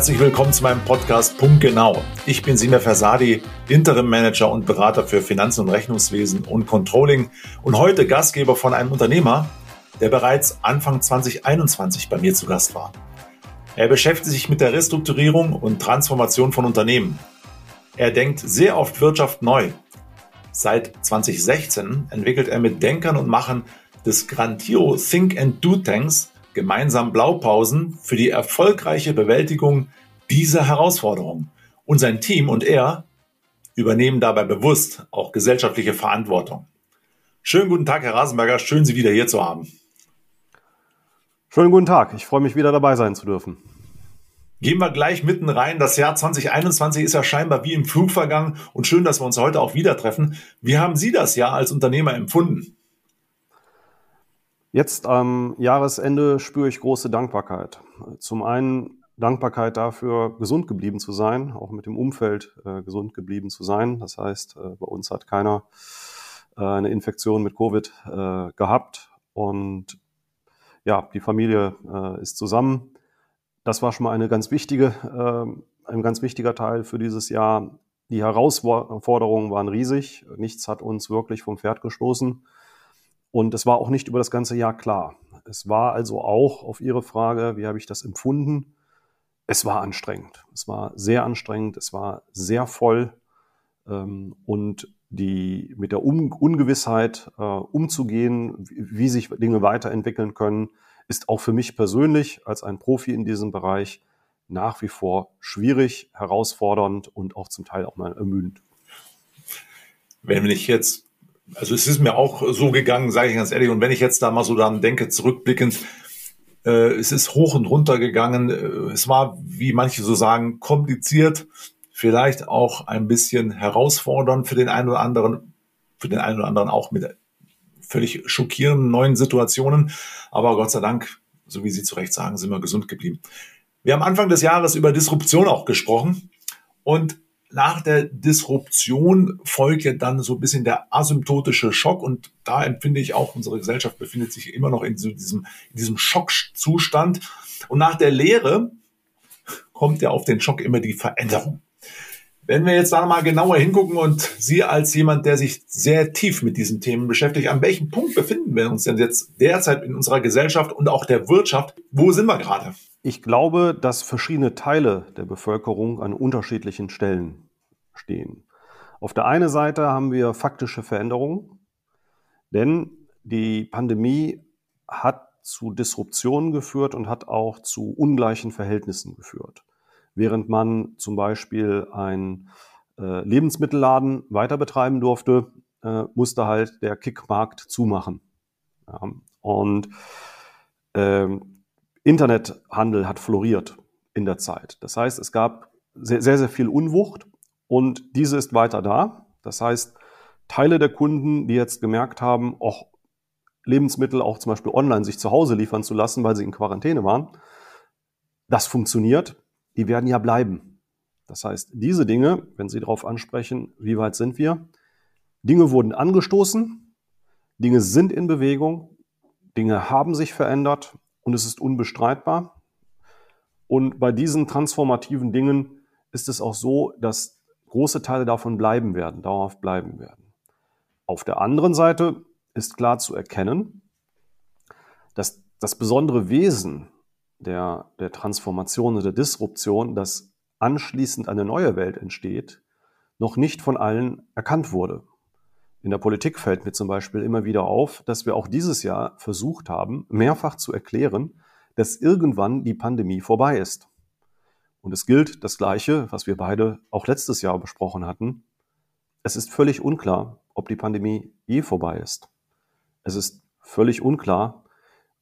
Herzlich willkommen zu meinem Podcast Punkt Genau. Ich bin Sina Versadi, Interim Manager und Berater für Finanzen und Rechnungswesen und Controlling und heute Gastgeber von einem Unternehmer, der bereits Anfang 2021 bei mir zu Gast war. Er beschäftigt sich mit der Restrukturierung und Transformation von Unternehmen. Er denkt sehr oft Wirtschaft neu. Seit 2016 entwickelt er mit Denkern und Machern des Grantio Think and Do Tanks gemeinsam Blaupausen für die erfolgreiche Bewältigung dieser Herausforderung. Und sein Team und er übernehmen dabei bewusst auch gesellschaftliche Verantwortung. Schönen guten Tag, Herr Rasenberger. Schön, Sie wieder hier zu haben. Schönen guten Tag. Ich freue mich wieder dabei sein zu dürfen. Gehen wir gleich mitten rein. Das Jahr 2021 ist ja scheinbar wie im Flug vergangen und schön, dass wir uns heute auch wieder treffen. Wie haben Sie das Jahr als Unternehmer empfunden? Jetzt am Jahresende spüre ich große Dankbarkeit. Zum einen Dankbarkeit dafür, gesund geblieben zu sein, auch mit dem Umfeld äh, gesund geblieben zu sein. Das heißt, äh, bei uns hat keiner äh, eine Infektion mit Covid äh, gehabt und ja, die Familie äh, ist zusammen. Das war schon mal eine ganz wichtige, äh, ein ganz wichtiger Teil für dieses Jahr. Die Herausforderungen waren riesig. Nichts hat uns wirklich vom Pferd gestoßen. Und es war auch nicht über das ganze Jahr klar. Es war also auch auf Ihre Frage, wie habe ich das empfunden? Es war anstrengend. Es war sehr anstrengend. Es war sehr voll. Ähm, und die, mit der Un Ungewissheit äh, umzugehen, wie sich Dinge weiterentwickeln können, ist auch für mich persönlich als ein Profi in diesem Bereich nach wie vor schwierig, herausfordernd und auch zum Teil auch mal ermüdend. Wenn ich jetzt also es ist mir auch so gegangen, sage ich ganz ehrlich. Und wenn ich jetzt da mal so daran denke, zurückblickend, äh, es ist hoch und runter gegangen. Äh, es war, wie manche so sagen, kompliziert, vielleicht auch ein bisschen herausfordernd für den einen oder anderen, für den einen oder anderen auch mit völlig schockierenden neuen Situationen. Aber Gott sei Dank, so wie Sie zu Recht sagen, sind wir gesund geblieben. Wir haben Anfang des Jahres über Disruption auch gesprochen. Und nach der Disruption folgt ja dann so ein bisschen der asymptotische Schock und da empfinde ich auch, unsere Gesellschaft befindet sich immer noch in so diesem, in diesem Schockzustand und nach der Lehre kommt ja auf den Schock immer die Veränderung. Wenn wir jetzt da mal genauer hingucken und Sie als jemand, der sich sehr tief mit diesen Themen beschäftigt, an welchem Punkt befinden wir uns denn jetzt derzeit in unserer Gesellschaft und auch der Wirtschaft? Wo sind wir gerade? Ich glaube, dass verschiedene Teile der Bevölkerung an unterschiedlichen Stellen stehen. Auf der einen Seite haben wir faktische Veränderungen, denn die Pandemie hat zu Disruptionen geführt und hat auch zu ungleichen Verhältnissen geführt. Während man zum Beispiel einen äh, Lebensmittelladen weiter betreiben durfte, äh, musste halt der Kickmarkt zumachen. Und ähm, Internethandel hat floriert in der Zeit. Das heißt, es gab sehr, sehr, sehr viel Unwucht und diese ist weiter da. Das heißt, Teile der Kunden, die jetzt gemerkt haben, auch Lebensmittel auch zum Beispiel online sich zu Hause liefern zu lassen, weil sie in Quarantäne waren, das funktioniert, die werden ja bleiben. Das heißt, diese Dinge, wenn Sie darauf ansprechen, wie weit sind wir, Dinge wurden angestoßen, Dinge sind in Bewegung, Dinge haben sich verändert und es ist unbestreitbar. Und bei diesen transformativen Dingen ist es auch so, dass große Teile davon bleiben werden, dauerhaft bleiben werden. Auf der anderen Seite ist klar zu erkennen, dass das besondere Wesen der, der Transformation und der Disruption, dass anschließend eine neue Welt entsteht, noch nicht von allen erkannt wurde. In der Politik fällt mir zum Beispiel immer wieder auf, dass wir auch dieses Jahr versucht haben, mehrfach zu erklären, dass irgendwann die Pandemie vorbei ist. Und es gilt das Gleiche, was wir beide auch letztes Jahr besprochen hatten. Es ist völlig unklar, ob die Pandemie je vorbei ist. Es ist völlig unklar,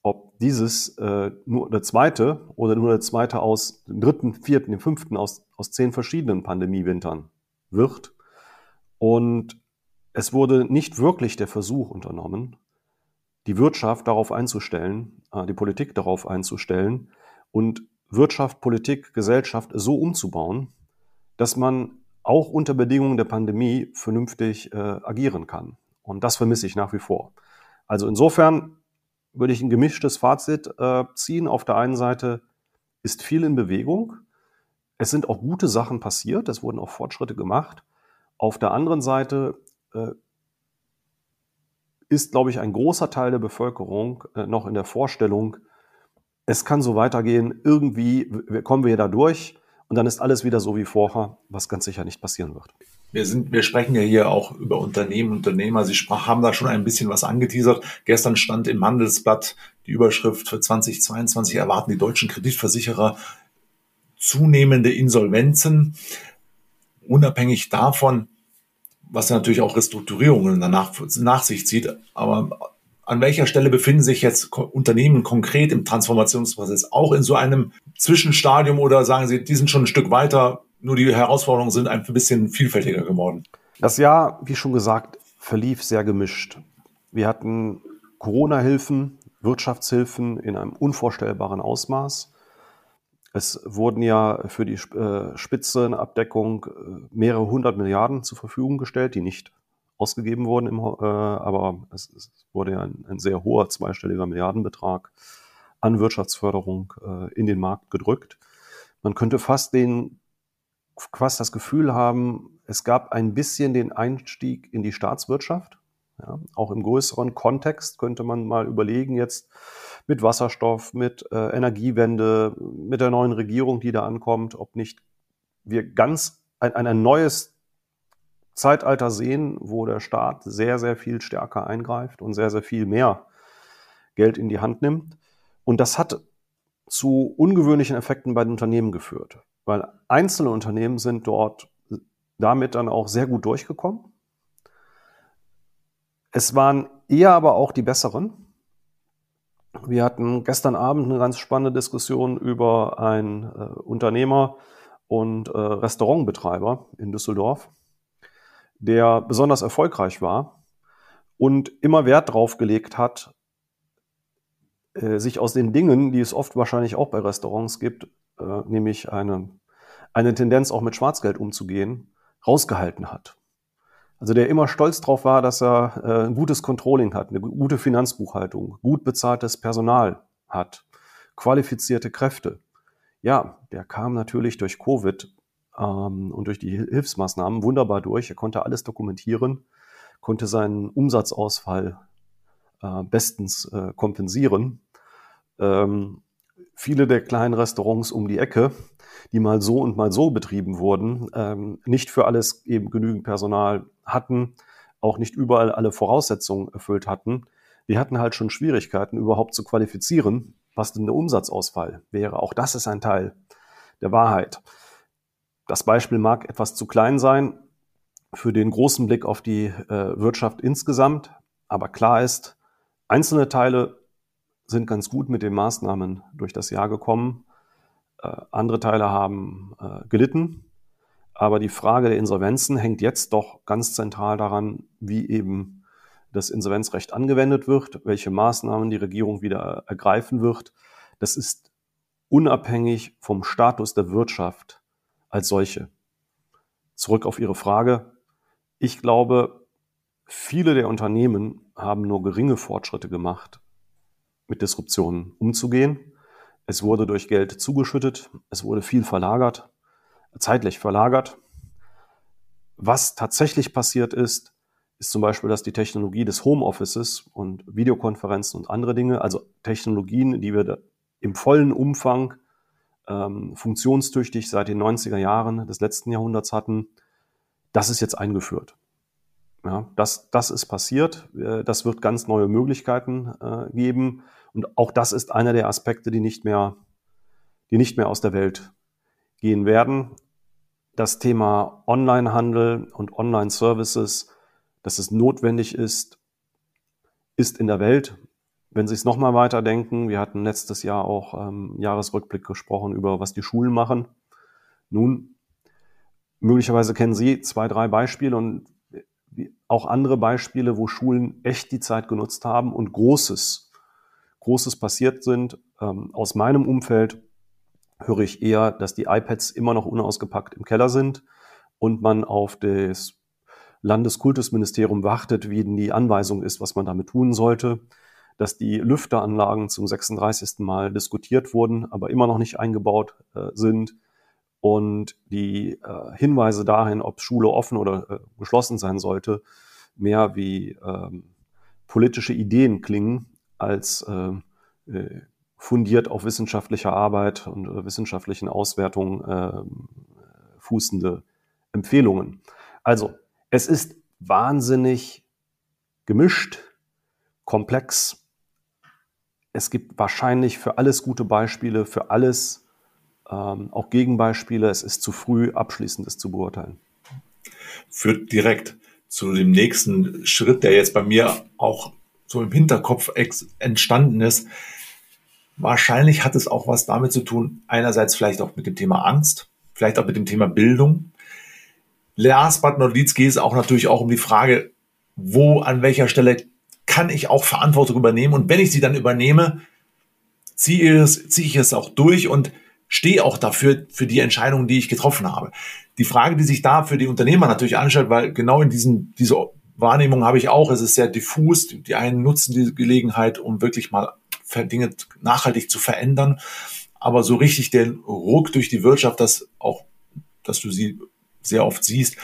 ob dieses äh, nur der zweite oder nur der zweite aus dem dritten, vierten, dem fünften aus, aus zehn verschiedenen Pandemiewintern wird. Und es wurde nicht wirklich der Versuch unternommen, die Wirtschaft darauf einzustellen, äh, die Politik darauf einzustellen und Wirtschaft, Politik, Gesellschaft so umzubauen, dass man auch unter Bedingungen der Pandemie vernünftig äh, agieren kann. Und das vermisse ich nach wie vor. Also insofern würde ich ein gemischtes Fazit äh, ziehen. Auf der einen Seite ist viel in Bewegung. es sind auch gute Sachen passiert, es wurden auch Fortschritte gemacht. Auf der anderen Seite ist, glaube ich, ein großer Teil der Bevölkerung äh, noch in der Vorstellung, es kann so weitergehen, irgendwie kommen wir da durch und dann ist alles wieder so wie vorher, was ganz sicher nicht passieren wird. Wir sind, wir sprechen ja hier auch über Unternehmen, Unternehmer. Sie sprach, haben da schon ein bisschen was angeteasert. Gestern stand im Handelsblatt die Überschrift für 2022 erwarten die deutschen Kreditversicherer zunehmende Insolvenzen. Unabhängig davon, was natürlich auch Restrukturierungen danach nach sich zieht. Aber an welcher Stelle befinden sich jetzt Unternehmen konkret im Transformationsprozess? Auch in so einem Zwischenstadium oder sagen Sie, die sind schon ein Stück weiter, nur die Herausforderungen sind ein bisschen vielfältiger geworden? Das Jahr, wie schon gesagt, verlief sehr gemischt. Wir hatten Corona-Hilfen, Wirtschaftshilfen in einem unvorstellbaren Ausmaß. Es wurden ja für die äh, Spitzenabdeckung äh, mehrere hundert Milliarden zur Verfügung gestellt, die nicht ausgegeben wurden, im, äh, aber es, wurde ja ein, sehr hoher zweistelliger Milliardenbetrag an Wirtschaftsförderung in den Markt gedrückt. Man könnte fast den fast das Gefühl haben, es gab ein bisschen den Einstieg in die Staatswirtschaft. Ja, auch im größeren Kontext könnte man mal überlegen, jetzt mit Wasserstoff, mit äh, Energiewende, mit der neuen Regierung, die da ankommt, ob nicht wir ganz ein, ein neues Zeitalter sehen, wo der Staat sehr, sehr viel stärker eingreift und sehr, sehr viel mehr Geld in die Hand nimmt. Und das hat zu ungewöhnlichen Effekten bei den Unternehmen geführt, weil einzelne Unternehmen sind dort damit dann auch sehr gut durchgekommen. Es waren eher aber auch die besseren, wir hatten gestern Abend eine ganz spannende Diskussion über einen äh, Unternehmer und äh, Restaurantbetreiber in Düsseldorf, der besonders erfolgreich war und immer Wert drauf gelegt hat, äh, sich aus den Dingen, die es oft wahrscheinlich auch bei Restaurants gibt, äh, nämlich eine, eine Tendenz auch mit Schwarzgeld umzugehen, rausgehalten hat. Also der immer stolz drauf war, dass er äh, ein gutes Controlling hat, eine gute Finanzbuchhaltung, gut bezahltes Personal hat, qualifizierte Kräfte. Ja, der kam natürlich durch Covid ähm, und durch die Hilfsmaßnahmen wunderbar durch. Er konnte alles dokumentieren, konnte seinen Umsatzausfall äh, bestens äh, kompensieren. Ähm, viele der kleinen Restaurants um die Ecke die mal so und mal so betrieben wurden, ähm, nicht für alles eben genügend Personal hatten, auch nicht überall alle Voraussetzungen erfüllt hatten. Die hatten halt schon Schwierigkeiten, überhaupt zu qualifizieren, was denn der Umsatzausfall wäre. Auch das ist ein Teil der Wahrheit. Das Beispiel mag etwas zu klein sein für den großen Blick auf die äh, Wirtschaft insgesamt, aber klar ist, einzelne Teile sind ganz gut mit den Maßnahmen durch das Jahr gekommen. Äh, andere Teile haben äh, gelitten. Aber die Frage der Insolvenzen hängt jetzt doch ganz zentral daran, wie eben das Insolvenzrecht angewendet wird, welche Maßnahmen die Regierung wieder ergreifen wird. Das ist unabhängig vom Status der Wirtschaft als solche. Zurück auf Ihre Frage. Ich glaube, viele der Unternehmen haben nur geringe Fortschritte gemacht, mit Disruptionen umzugehen. Es wurde durch Geld zugeschüttet, es wurde viel verlagert, zeitlich verlagert. Was tatsächlich passiert ist, ist zum Beispiel, dass die Technologie des Homeoffices und Videokonferenzen und andere Dinge, also Technologien, die wir im vollen Umfang ähm, funktionstüchtig seit den 90er Jahren des letzten Jahrhunderts hatten, das ist jetzt eingeführt. Ja, das, das ist passiert. Äh, das wird ganz neue Möglichkeiten äh, geben. Und auch das ist einer der Aspekte, die nicht mehr, die nicht mehr aus der Welt gehen werden. Das Thema Onlinehandel und Online-Services, dass es notwendig ist, ist in der Welt. Wenn Sie es nochmal weiterdenken, wir hatten letztes Jahr auch ähm, Jahresrückblick gesprochen über, was die Schulen machen. Nun, möglicherweise kennen Sie zwei, drei Beispiele und auch andere Beispiele, wo Schulen echt die Zeit genutzt haben und Großes Großes passiert sind. Ähm, aus meinem Umfeld höre ich eher, dass die iPads immer noch unausgepackt im Keller sind und man auf das Landeskultusministerium wartet, wie denn die Anweisung ist, was man damit tun sollte, dass die Lüfteranlagen zum 36. Mal diskutiert wurden, aber immer noch nicht eingebaut äh, sind und die äh, Hinweise dahin, ob Schule offen oder äh, geschlossen sein sollte, mehr wie ähm, politische Ideen klingen als äh, äh fundiert auf wissenschaftlicher Arbeit und äh, wissenschaftlichen Auswertungen äh, fußende Empfehlungen. Also, es ist wahnsinnig gemischt, komplex. Es gibt wahrscheinlich für alles gute Beispiele, für alles ähm, auch Gegenbeispiele. Es ist zu früh, abschließendes zu beurteilen. Führt direkt zu dem nächsten Schritt, der jetzt bei mir auch so im Hinterkopf entstanden ist. Wahrscheinlich hat es auch was damit zu tun, einerseits vielleicht auch mit dem Thema Angst, vielleicht auch mit dem Thema Bildung. Last but not least geht es auch natürlich auch um die Frage, wo, an welcher Stelle kann ich auch Verantwortung übernehmen? Und wenn ich sie dann übernehme, ziehe, es, ziehe ich es auch durch und stehe auch dafür, für die Entscheidungen, die ich getroffen habe. Die Frage, die sich da für die Unternehmer natürlich anstellt, weil genau in diesen, diese Wahrnehmung habe ich auch, es ist sehr diffus. Die einen nutzen diese Gelegenheit, um wirklich mal Dinge nachhaltig zu verändern. Aber so richtig den Ruck durch die Wirtschaft, das auch, dass du sie sehr oft siehst,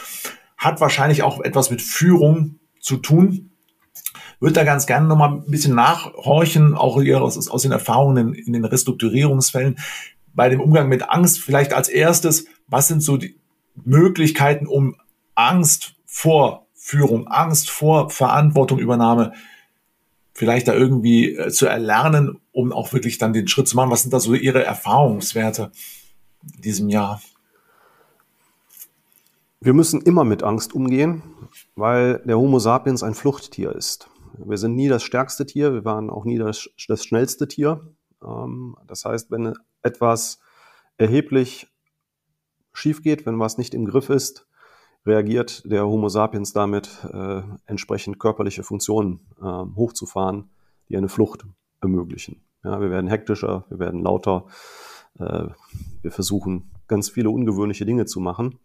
hat wahrscheinlich auch etwas mit Führung zu tun. Würde da ganz gerne nochmal ein bisschen nachhorchen, auch aus, aus den Erfahrungen in, in den Restrukturierungsfällen. Bei dem Umgang mit Angst vielleicht als erstes, was sind so die Möglichkeiten, um Angst vor Führung, Angst vor Verantwortungübernahme vielleicht da irgendwie äh, zu erlernen, um auch wirklich dann den Schritt zu machen? Was sind da so Ihre Erfahrungswerte in diesem Jahr? Wir müssen immer mit Angst umgehen, weil der Homo sapiens ein Fluchttier ist. Wir sind nie das stärkste Tier, wir waren auch nie das, das schnellste Tier. Ähm, das heißt, wenn etwas erheblich schief geht, wenn was nicht im Griff ist, reagiert der Homo sapiens damit, äh, entsprechend körperliche Funktionen äh, hochzufahren, die eine Flucht ermöglichen. Ja, wir werden hektischer, wir werden lauter, äh, wir versuchen ganz viele ungewöhnliche Dinge zu machen,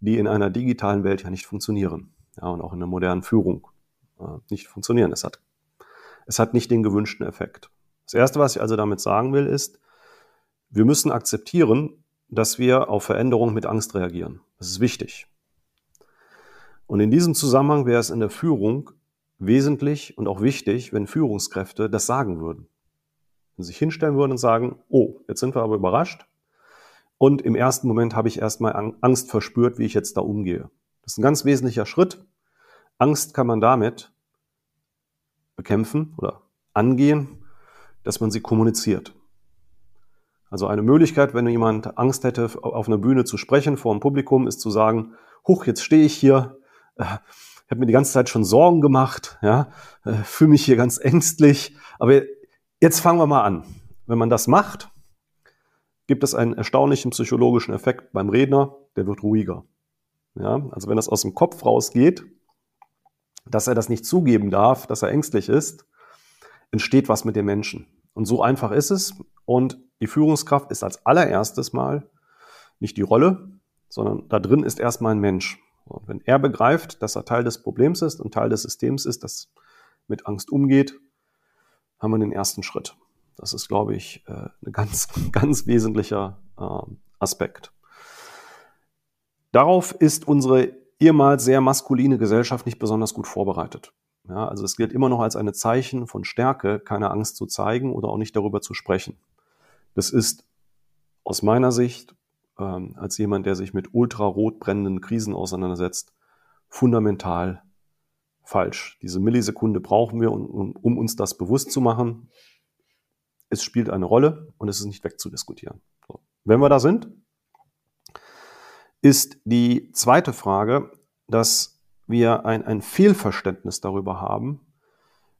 die in einer digitalen Welt ja nicht funktionieren. Ja, und auch in der modernen Führung äh, nicht funktionieren. Es hat, es hat nicht den gewünschten Effekt. Das Erste, was ich also damit sagen will, ist, wir müssen akzeptieren, dass wir auf Veränderungen mit Angst reagieren. Das ist wichtig. Und in diesem Zusammenhang wäre es in der Führung wesentlich und auch wichtig, wenn Führungskräfte das sagen würden. Wenn sie sich hinstellen würden und sagen, oh, jetzt sind wir aber überrascht. Und im ersten Moment habe ich erstmal Angst verspürt, wie ich jetzt da umgehe. Das ist ein ganz wesentlicher Schritt. Angst kann man damit bekämpfen oder angehen, dass man sie kommuniziert. Also eine Möglichkeit, wenn jemand Angst hätte, auf einer Bühne zu sprechen vor einem Publikum, ist zu sagen, huch, jetzt stehe ich hier, äh, habe mir die ganze Zeit schon Sorgen gemacht, ja, äh, fühle mich hier ganz ängstlich. Aber jetzt fangen wir mal an. Wenn man das macht, gibt es einen erstaunlichen psychologischen Effekt beim Redner, der wird ruhiger. Ja, also wenn das aus dem Kopf rausgeht, dass er das nicht zugeben darf, dass er ängstlich ist, entsteht was mit dem Menschen. Und so einfach ist es. Und die Führungskraft ist als allererstes mal nicht die Rolle, sondern da drin ist erstmal ein Mensch. Und wenn er begreift, dass er Teil des Problems ist und Teil des Systems ist, das mit Angst umgeht, haben wir den ersten Schritt. Das ist, glaube ich, äh, ein ganz, ganz wesentlicher ähm, Aspekt. Darauf ist unsere ehemals sehr maskuline Gesellschaft nicht besonders gut vorbereitet. Ja, also es gilt immer noch als ein Zeichen von Stärke, keine Angst zu zeigen oder auch nicht darüber zu sprechen. Das ist aus meiner Sicht ähm, als jemand, der sich mit ultrarot brennenden Krisen auseinandersetzt, fundamental falsch. Diese Millisekunde brauchen wir, um, um uns das bewusst zu machen. Es spielt eine Rolle und es ist nicht wegzudiskutieren. So. Wenn wir da sind, ist die zweite Frage, dass wir ein, ein Fehlverständnis darüber haben,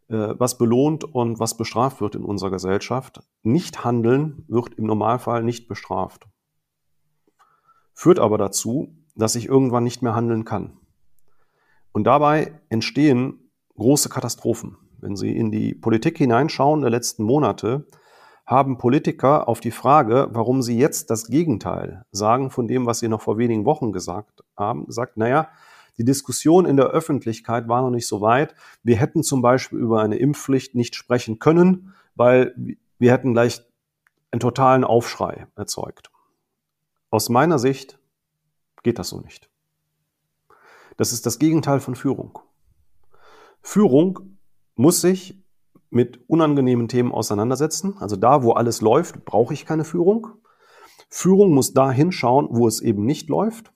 äh, was belohnt und was bestraft wird in unserer Gesellschaft. Nicht handeln wird im Normalfall nicht bestraft führt aber dazu, dass ich irgendwann nicht mehr handeln kann. Und dabei entstehen große Katastrophen. Wenn Sie in die Politik hineinschauen der letzten Monate, haben Politiker auf die Frage, warum sie jetzt das Gegenteil sagen von dem, was sie noch vor wenigen Wochen gesagt haben, gesagt, naja, die Diskussion in der Öffentlichkeit war noch nicht so weit. Wir hätten zum Beispiel über eine Impfpflicht nicht sprechen können, weil wir hätten gleich einen totalen Aufschrei erzeugt. Aus meiner Sicht geht das so nicht. Das ist das Gegenteil von Führung. Führung muss sich mit unangenehmen Themen auseinandersetzen. Also da, wo alles läuft, brauche ich keine Führung. Führung muss da hinschauen, wo es eben nicht läuft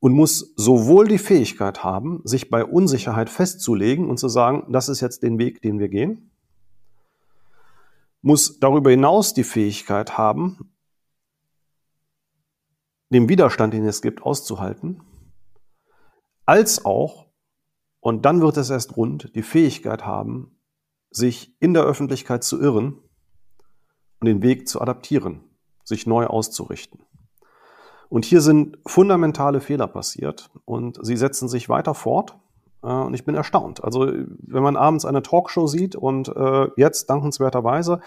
und muss sowohl die Fähigkeit haben, sich bei Unsicherheit festzulegen und zu sagen, das ist jetzt den Weg, den wir gehen, muss darüber hinaus die Fähigkeit haben, den Widerstand, den es gibt, auszuhalten, als auch, und dann wird es erst rund, die Fähigkeit haben, sich in der Öffentlichkeit zu irren und den Weg zu adaptieren, sich neu auszurichten. Und hier sind fundamentale Fehler passiert und sie setzen sich weiter fort. Äh, und ich bin erstaunt. Also wenn man abends eine Talkshow sieht und äh, jetzt dankenswerterweise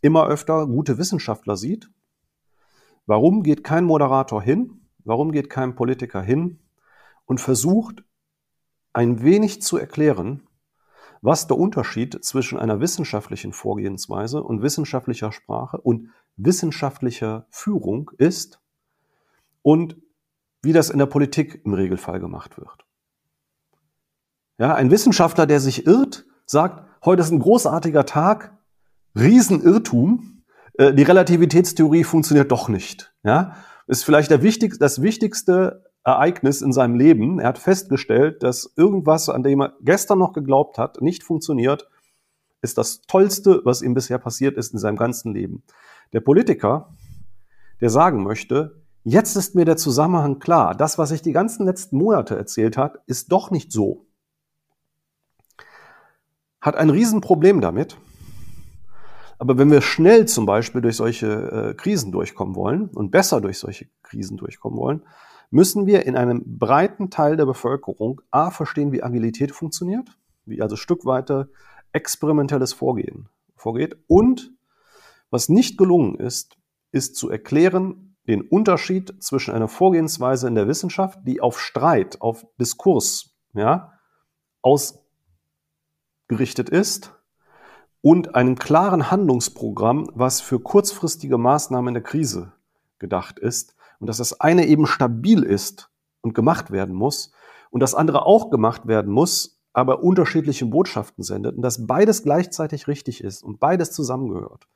immer öfter gute Wissenschaftler sieht, warum geht kein Moderator hin? Warum geht kein Politiker hin und versucht ein wenig zu erklären, was der Unterschied zwischen einer wissenschaftlichen Vorgehensweise und wissenschaftlicher Sprache und wissenschaftlicher Führung ist und wie das in der Politik im Regelfall gemacht wird. Ja, ein Wissenschaftler, der sich irrt, sagt, heute ist ein großartiger Tag, Riesenirrtum, äh, die Relativitätstheorie funktioniert doch nicht. Ja, ist vielleicht der wichtig, das wichtigste Ereignis in seinem Leben. Er hat festgestellt, dass irgendwas, an dem er gestern noch geglaubt hat, nicht funktioniert, ist das Tollste, was ihm bisher passiert ist in seinem ganzen Leben. Der Politiker, der sagen möchte, Jetzt ist mir der Zusammenhang klar. Das, was ich die ganzen letzten Monate erzählt hat, ist doch nicht so. Hat ein Riesenproblem damit. Aber wenn wir schnell zum Beispiel durch solche äh, Krisen durchkommen wollen und besser durch solche Krisen durchkommen wollen, müssen wir in einem breiten Teil der Bevölkerung A verstehen, wie Agilität funktioniert, wie also stückweite experimentelles Vorgehen vorgeht und was nicht gelungen ist, ist zu erklären, den Unterschied zwischen einer Vorgehensweise in der Wissenschaft, die auf Streit, auf Diskurs ja, ausgerichtet ist, und einem klaren Handlungsprogramm, was für kurzfristige Maßnahmen in der Krise gedacht ist. Und dass das eine eben stabil ist und gemacht werden muss und das andere auch gemacht werden muss, aber unterschiedliche Botschaften sendet und dass beides gleichzeitig richtig ist und beides zusammengehört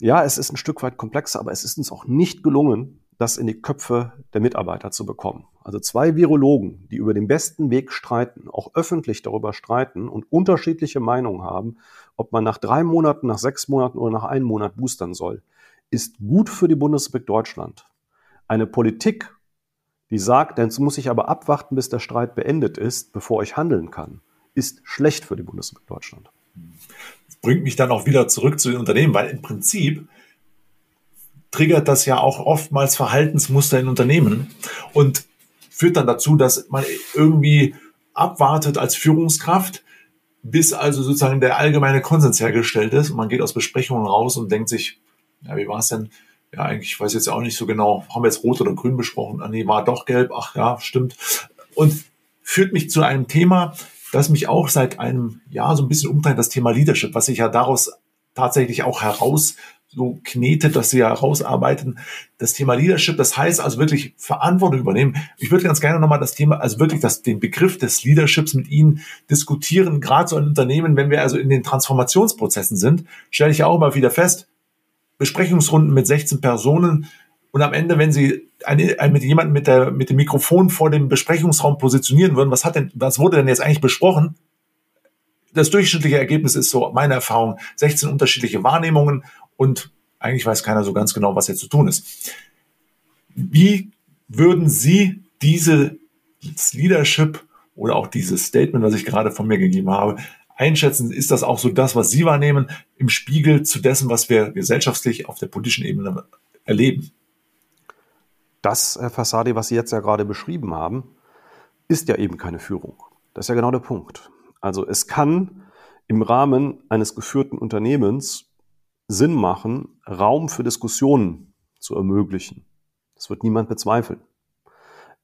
ja, es ist ein Stück weit komplexer, aber es ist uns auch nicht gelungen, das in die Köpfe der Mitarbeiter zu bekommen. Also zwei Virologen, die über den besten Weg streiten, auch öffentlich darüber streiten und unterschiedliche Meinungen haben, ob man nach drei Monaten, nach sechs Monaten oder nach einem Monat boostern soll, ist gut für die Bundesrepublik Deutschland. Eine Politik, die sagt, dann muss ich aber abwarten, bis der Streit beendet ist, bevor ich handeln kann, ist schlecht für die Bundesrepublik Deutschland bringt mich dann auch wieder zurück zu den Unternehmen, weil im Prinzip triggert das ja auch oftmals Verhaltensmuster in Unternehmen und führt dann dazu, dass man irgendwie abwartet als Führungskraft, bis also sozusagen der allgemeine Konsens hergestellt ist und man geht aus Besprechungen raus und denkt sich, ja, wie war es denn? Ja, eigentlich ich weiß jetzt auch nicht so genau, haben wir jetzt rot oder grün besprochen? Ah, nee, war doch gelb. Ach ja, stimmt. Und führt mich zu einem Thema, das mich auch seit einem Jahr so ein bisschen umtreibt, das Thema Leadership, was sich ja daraus tatsächlich auch heraus so knetet, dass sie ja herausarbeiten. Das Thema Leadership, das heißt also wirklich Verantwortung übernehmen. Ich würde ganz gerne nochmal das Thema, also wirklich das, den Begriff des Leaderships mit Ihnen diskutieren, gerade so ein Unternehmen, wenn wir also in den Transformationsprozessen sind, stelle ich auch immer wieder fest, Besprechungsrunden mit 16 Personen, und am Ende, wenn Sie eine, ein, mit jemandem mit, der, mit dem Mikrofon vor dem Besprechungsraum positionieren würden, was hat denn, was wurde denn jetzt eigentlich besprochen? Das durchschnittliche Ergebnis ist so, meine Erfahrung, 16 unterschiedliche Wahrnehmungen und eigentlich weiß keiner so ganz genau, was jetzt zu tun ist. Wie würden Sie diese Leadership oder auch dieses Statement, was ich gerade von mir gegeben habe, einschätzen? Ist das auch so das, was Sie wahrnehmen, im Spiegel zu dessen, was wir gesellschaftlich auf der politischen Ebene erleben? das, Herr Fassadi, was Sie jetzt ja gerade beschrieben haben, ist ja eben keine Führung. Das ist ja genau der Punkt. Also es kann im Rahmen eines geführten Unternehmens Sinn machen, Raum für Diskussionen zu ermöglichen. Das wird niemand bezweifeln.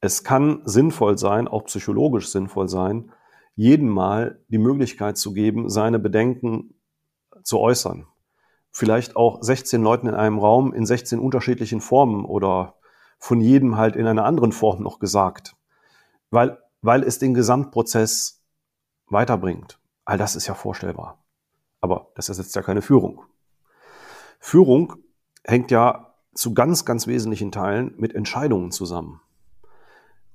Es kann sinnvoll sein, auch psychologisch sinnvoll sein, jedem mal die Möglichkeit zu geben, seine Bedenken zu äußern vielleicht auch 16 Leuten in einem Raum in 16 unterschiedlichen Formen oder von jedem halt in einer anderen Form noch gesagt, weil, weil es den Gesamtprozess weiterbringt. All das ist ja vorstellbar. Aber das ersetzt ja keine Führung. Führung hängt ja zu ganz, ganz wesentlichen Teilen mit Entscheidungen zusammen.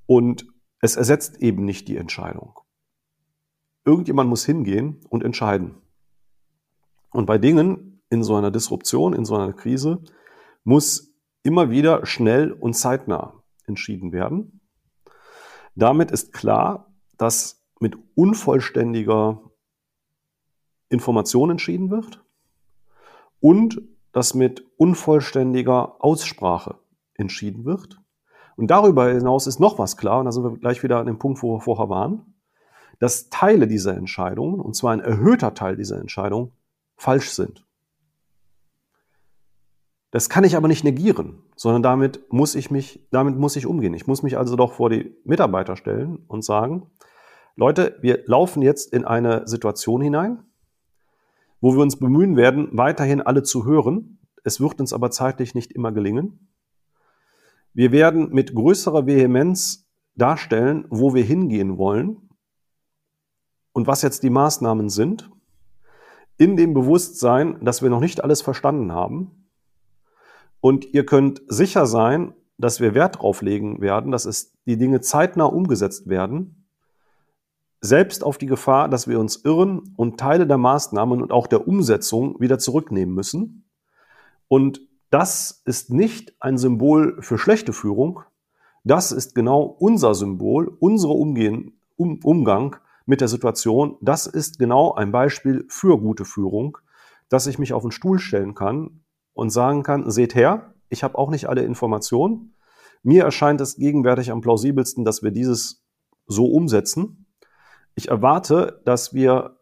Und es ersetzt eben nicht die Entscheidung. Irgendjemand muss hingehen und entscheiden. Und bei Dingen in so einer Disruption, in so einer Krise, muss immer wieder schnell und zeitnah entschieden werden. Damit ist klar, dass mit unvollständiger Information entschieden wird und dass mit unvollständiger Aussprache entschieden wird. Und darüber hinaus ist noch was klar, und da sind wir gleich wieder an dem Punkt, wo wir vorher waren, dass Teile dieser Entscheidungen, und zwar ein erhöhter Teil dieser Entscheidung, falsch sind. Das kann ich aber nicht negieren, sondern damit muss ich mich, damit muss ich umgehen. Ich muss mich also doch vor die Mitarbeiter stellen und sagen, Leute, wir laufen jetzt in eine Situation hinein, wo wir uns bemühen werden, weiterhin alle zu hören. Es wird uns aber zeitlich nicht immer gelingen. Wir werden mit größerer Vehemenz darstellen, wo wir hingehen wollen und was jetzt die Maßnahmen sind, in dem Bewusstsein, dass wir noch nicht alles verstanden haben. Und ihr könnt sicher sein, dass wir Wert drauf legen werden, dass es die Dinge zeitnah umgesetzt werden, selbst auf die Gefahr, dass wir uns irren und Teile der Maßnahmen und auch der Umsetzung wieder zurücknehmen müssen. Und das ist nicht ein Symbol für schlechte Führung. Das ist genau unser Symbol, unsere Umgehen, um, Umgang mit der Situation. Das ist genau ein Beispiel für gute Führung, dass ich mich auf den Stuhl stellen kann und sagen kann, seht her, ich habe auch nicht alle Informationen. Mir erscheint es gegenwärtig am plausibelsten, dass wir dieses so umsetzen. Ich erwarte, dass wir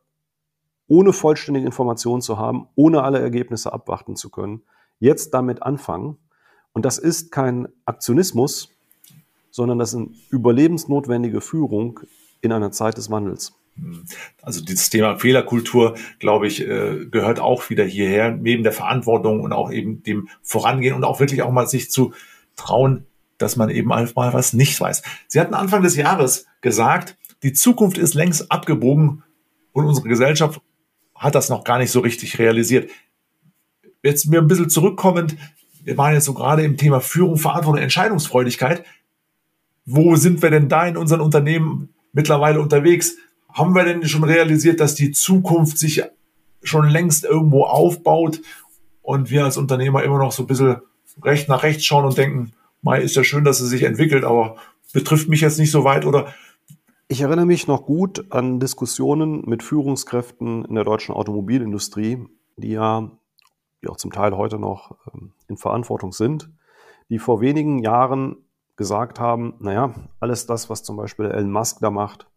ohne vollständige Informationen zu haben, ohne alle Ergebnisse abwarten zu können, jetzt damit anfangen. Und das ist kein Aktionismus, sondern das ist eine überlebensnotwendige Führung in einer Zeit des Wandels. Also dieses Thema Fehlerkultur, glaube ich, äh, gehört auch wieder hierher, neben der Verantwortung und auch eben dem Vorangehen und auch wirklich auch mal sich zu trauen, dass man eben mal was nicht weiß. Sie hatten Anfang des Jahres gesagt, die Zukunft ist längst abgebogen und unsere Gesellschaft hat das noch gar nicht so richtig realisiert. Jetzt mir ein bisschen zurückkommend, wir waren jetzt so gerade im Thema Führung, Verantwortung, Entscheidungsfreudigkeit. Wo sind wir denn da in unseren Unternehmen mittlerweile unterwegs? Haben wir denn schon realisiert, dass die Zukunft sich schon längst irgendwo aufbaut und wir als Unternehmer immer noch so ein bisschen recht nach rechts schauen und denken, Mai ist ja schön, dass es sich entwickelt, aber betrifft mich jetzt nicht so weit oder ich erinnere mich noch gut an Diskussionen mit Führungskräften in der deutschen Automobilindustrie, die ja, die auch zum Teil heute noch ähm, in Verantwortung sind, die vor wenigen Jahren gesagt haben, naja, alles das, was zum Beispiel Elon Musk da macht,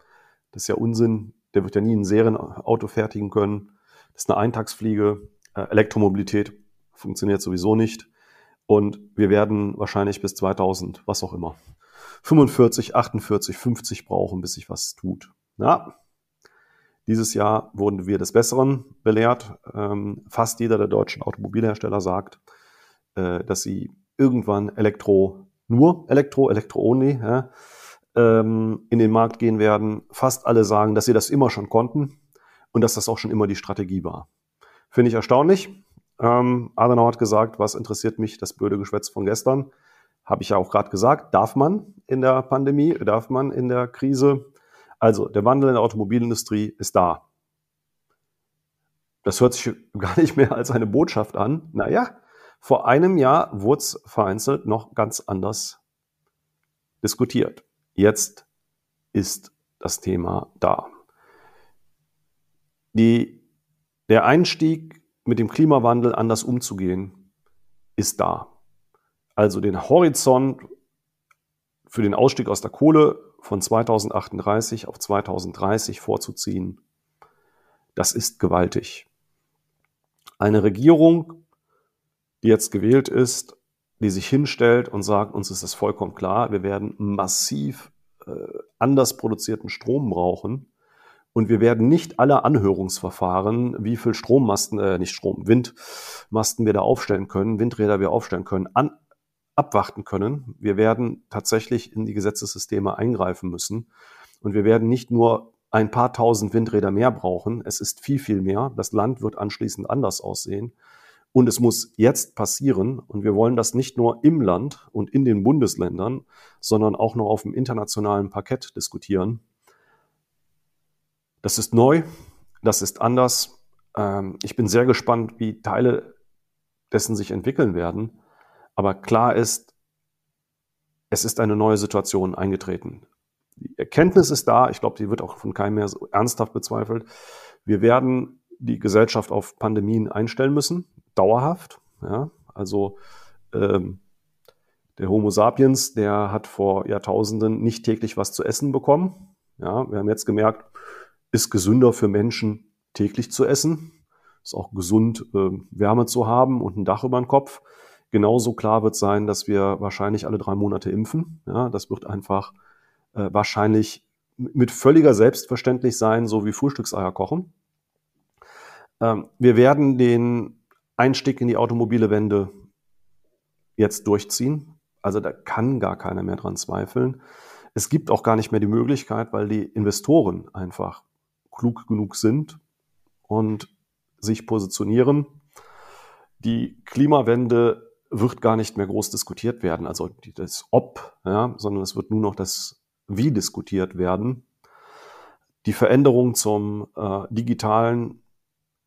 das ist ja Unsinn, der wird ja nie ein Serienauto fertigen können, das ist eine Eintagsfliege, äh, Elektromobilität funktioniert sowieso nicht und wir werden wahrscheinlich bis 2000, was auch immer, 45, 48, 50 brauchen, bis sich was tut. Ja, dieses Jahr wurden wir des Besseren belehrt. Ähm, fast jeder der deutschen Automobilhersteller sagt, äh, dass sie irgendwann Elektro, nur Elektro, Elektro-only, ähm, in den Markt gehen werden. Fast alle sagen, dass sie das immer schon konnten und dass das auch schon immer die Strategie war. Finde ich erstaunlich. Ähm, Adenauer hat gesagt, was interessiert mich das blöde Geschwätz von gestern? Habe ich ja auch gerade gesagt, darf man in der Pandemie, darf man in der Krise. Also der Wandel in der Automobilindustrie ist da. Das hört sich gar nicht mehr als eine Botschaft an. Naja, vor einem Jahr wurde es vereinzelt noch ganz anders diskutiert. Jetzt ist das Thema da. Die, der Einstieg mit dem Klimawandel anders umzugehen, ist da also den Horizont für den Ausstieg aus der Kohle von 2038 auf 2030 vorzuziehen, das ist gewaltig. Eine Regierung, die jetzt gewählt ist, die sich hinstellt und sagt, uns ist es vollkommen klar, wir werden massiv äh, anders produzierten Strom brauchen Und wir werden nicht alle Anhörungsverfahren, wie viel Strommasten, äh, nicht Strom, Windmasten wir da aufstellen können, Windräder wir aufstellen können, an, abwarten können. Wir werden tatsächlich in die Gesetzessysteme eingreifen müssen. Und wir werden nicht nur ein paar tausend Windräder mehr brauchen. Es ist viel, viel mehr. Das Land wird anschließend anders aussehen. Und es muss jetzt passieren. Und wir wollen das nicht nur im Land und in den Bundesländern, sondern auch noch auf dem internationalen Parkett diskutieren. Das ist neu, das ist anders. Ähm, ich bin sehr gespannt, wie Teile dessen sich entwickeln werden. Aber klar ist, es ist eine neue Situation eingetreten. Die Erkenntnis ist da, ich glaube, die wird auch von keinem mehr so ernsthaft bezweifelt. Wir werden die Gesellschaft auf Pandemien einstellen müssen, dauerhaft. Ja? Also ähm, der Homo sapiens, der hat vor Jahrtausenden nicht täglich was zu essen bekommen. Ja, wir haben jetzt gemerkt, ist gesünder für Menschen täglich zu essen. Ist auch gesund, äh, Wärme zu haben und ein Dach über den Kopf. Genauso klar wird sein, dass wir wahrscheinlich alle drei Monate impfen. Ja, das wird einfach äh, wahrscheinlich mit völliger Selbstverständlich sein, so wie Frühstückseier kochen. Ähm, wir werden den Einstieg in die automobile Wende jetzt durchziehen. Also da kann gar keiner mehr dran zweifeln. Es gibt auch gar nicht mehr die Möglichkeit, weil die Investoren einfach klug genug sind und sich positionieren. Die Klimawende wird gar nicht mehr groß diskutiert werden, also das Ob, ja, sondern es wird nur noch das Wie diskutiert werden. Die Veränderung zum äh, Digitalen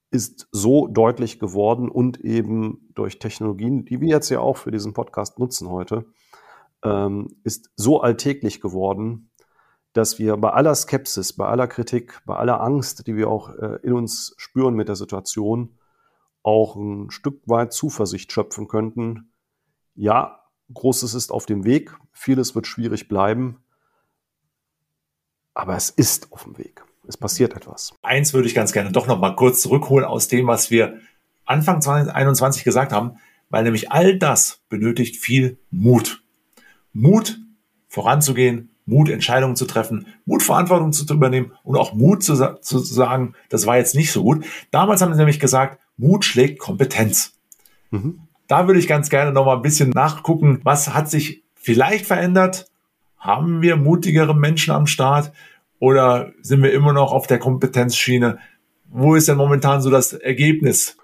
ist so deutlich geworden und eben durch Technologien, die wir jetzt ja auch für diesen Podcast nutzen heute, ähm, ist so alltäglich geworden, dass wir bei aller Skepsis, bei aller Kritik, bei aller Angst, die wir auch äh, in uns spüren mit der Situation, auch ein Stück weit Zuversicht schöpfen könnten. Ja, Großes ist auf dem Weg, vieles wird schwierig bleiben, aber es ist auf dem Weg. Es passiert etwas. Eins würde ich ganz gerne doch noch mal kurz zurückholen aus dem, was wir Anfang 2021 gesagt haben, weil nämlich all das benötigt viel Mut. Mut voranzugehen, Mut, Entscheidungen zu treffen, Mut, Verantwortung zu übernehmen und auch Mut zu, zu sagen, das war jetzt nicht so gut. Damals haben sie nämlich gesagt, Mut schlägt Kompetenz. Mhm. Da würde ich ganz gerne noch mal ein bisschen nachgucken, was hat sich vielleicht verändert? Haben wir mutigere Menschen am Start oder sind wir immer noch auf der Kompetenzschiene? Wo ist denn momentan so das Ergebnis?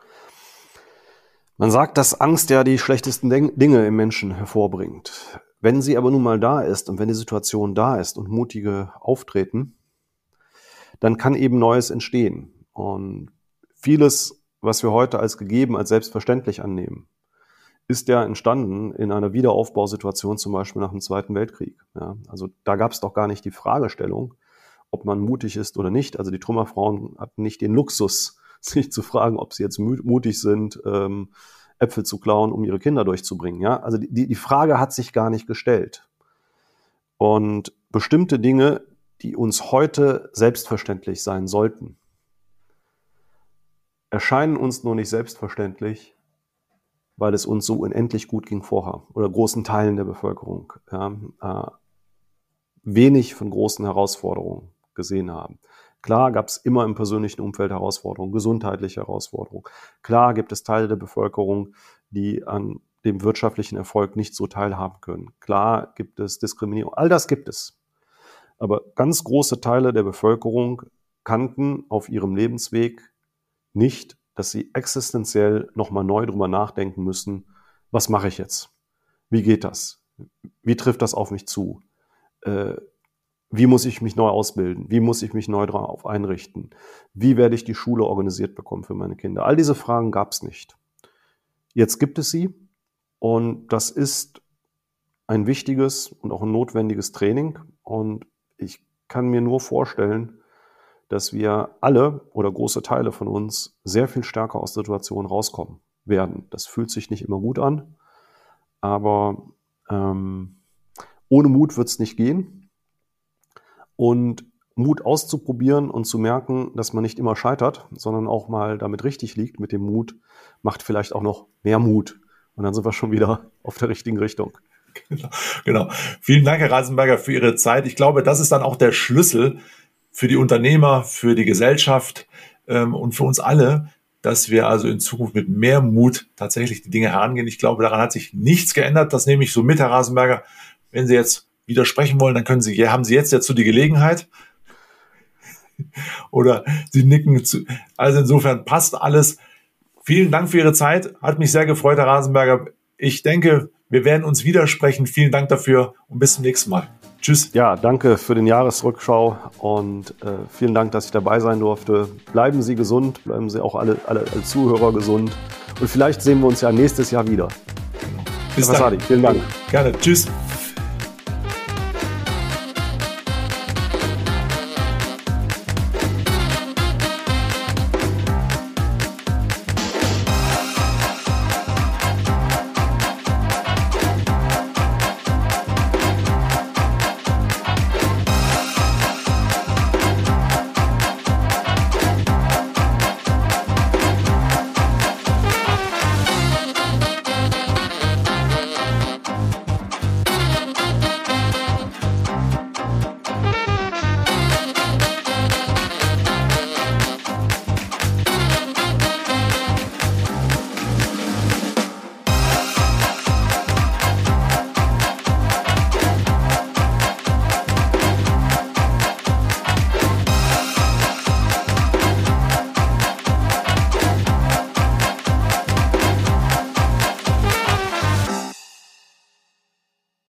Man sagt, dass Angst ja die schlechtesten Dinge im Menschen hervorbringt. Wenn sie aber nun mal da ist und wenn die Situation da ist und mutige auftreten, dann kann eben Neues entstehen. Und vieles, was wir heute als gegeben, als selbstverständlich annehmen, ist ja entstanden in einer Wiederaufbausituation, zum Beispiel nach dem Zweiten Weltkrieg. Ja, also da gab es doch gar nicht die Fragestellung, ob man mutig ist oder nicht. Also die Trümmerfrauen hatten nicht den Luxus, sich zu fragen, ob sie jetzt mutig sind, ähm, Äpfel zu klauen, um ihre Kinder durchzubringen. Ja? Also die, die Frage hat sich gar nicht gestellt. Und bestimmte Dinge, die uns heute selbstverständlich sein sollten, erscheinen uns nur nicht selbstverständlich, weil es uns so unendlich gut ging vorher oder großen Teilen der Bevölkerung ja, äh, wenig von großen Herausforderungen gesehen haben. Klar gab es immer im persönlichen Umfeld Herausforderungen, gesundheitliche Herausforderungen. Klar gibt es Teile der Bevölkerung, die an dem wirtschaftlichen Erfolg nicht so teilhaben können. Klar gibt es Diskriminierung. All das gibt es. Aber ganz große Teile der Bevölkerung kannten auf ihrem Lebensweg nicht, dass sie existenziell nochmal neu drüber nachdenken müssen, was mache ich jetzt? Wie geht das? Wie trifft das auf mich zu? Äh, wie muss ich mich neu ausbilden? Wie muss ich mich neu darauf einrichten? Wie werde ich die Schule organisiert bekommen für meine Kinder? All diese Fragen gab es nicht. Jetzt gibt es sie und das ist ein wichtiges und auch ein notwendiges Training und ich kann mir nur vorstellen, dass wir alle oder große Teile von uns sehr viel stärker aus Situationen rauskommen werden. Das fühlt sich nicht immer gut an, aber ähm, ohne Mut wird es nicht gehen und Mut auszuprobieren und zu merken, dass man nicht immer scheitert, sondern auch mal damit richtig liegt mit dem Mut, macht vielleicht auch noch mehr Mut. Und dann sind wir schon wieder auf der richtigen Richtung. Genau. genau. Vielen Dank, Herr Reisenberger, für Ihre Zeit. Ich glaube, das ist dann auch der Schlüssel für die Unternehmer, für die Gesellschaft ähm, und für uns alle, dass wir also in Zukunft mit mehr Mut tatsächlich die Dinge herangehen. Ich glaube, daran hat sich nichts geändert. Das nehme ich so mit, Herr Rasenberger. Wenn Sie jetzt widersprechen wollen, dann können Sie, haben Sie jetzt dazu die Gelegenheit. Oder Sie nicken zu. Also insofern passt alles. Vielen Dank für Ihre Zeit. Hat mich sehr gefreut, Herr Rasenberger. Ich denke, wir werden uns widersprechen. Vielen Dank dafür und bis zum nächsten Mal. Tschüss. Ja, danke für den Jahresrückschau und äh, vielen Dank, dass ich dabei sein durfte. Bleiben Sie gesund, bleiben Sie auch alle, alle, alle Zuhörer gesund und vielleicht sehen wir uns ja nächstes Jahr wieder. Bis dann. Vielen Dank. Gerne. Tschüss.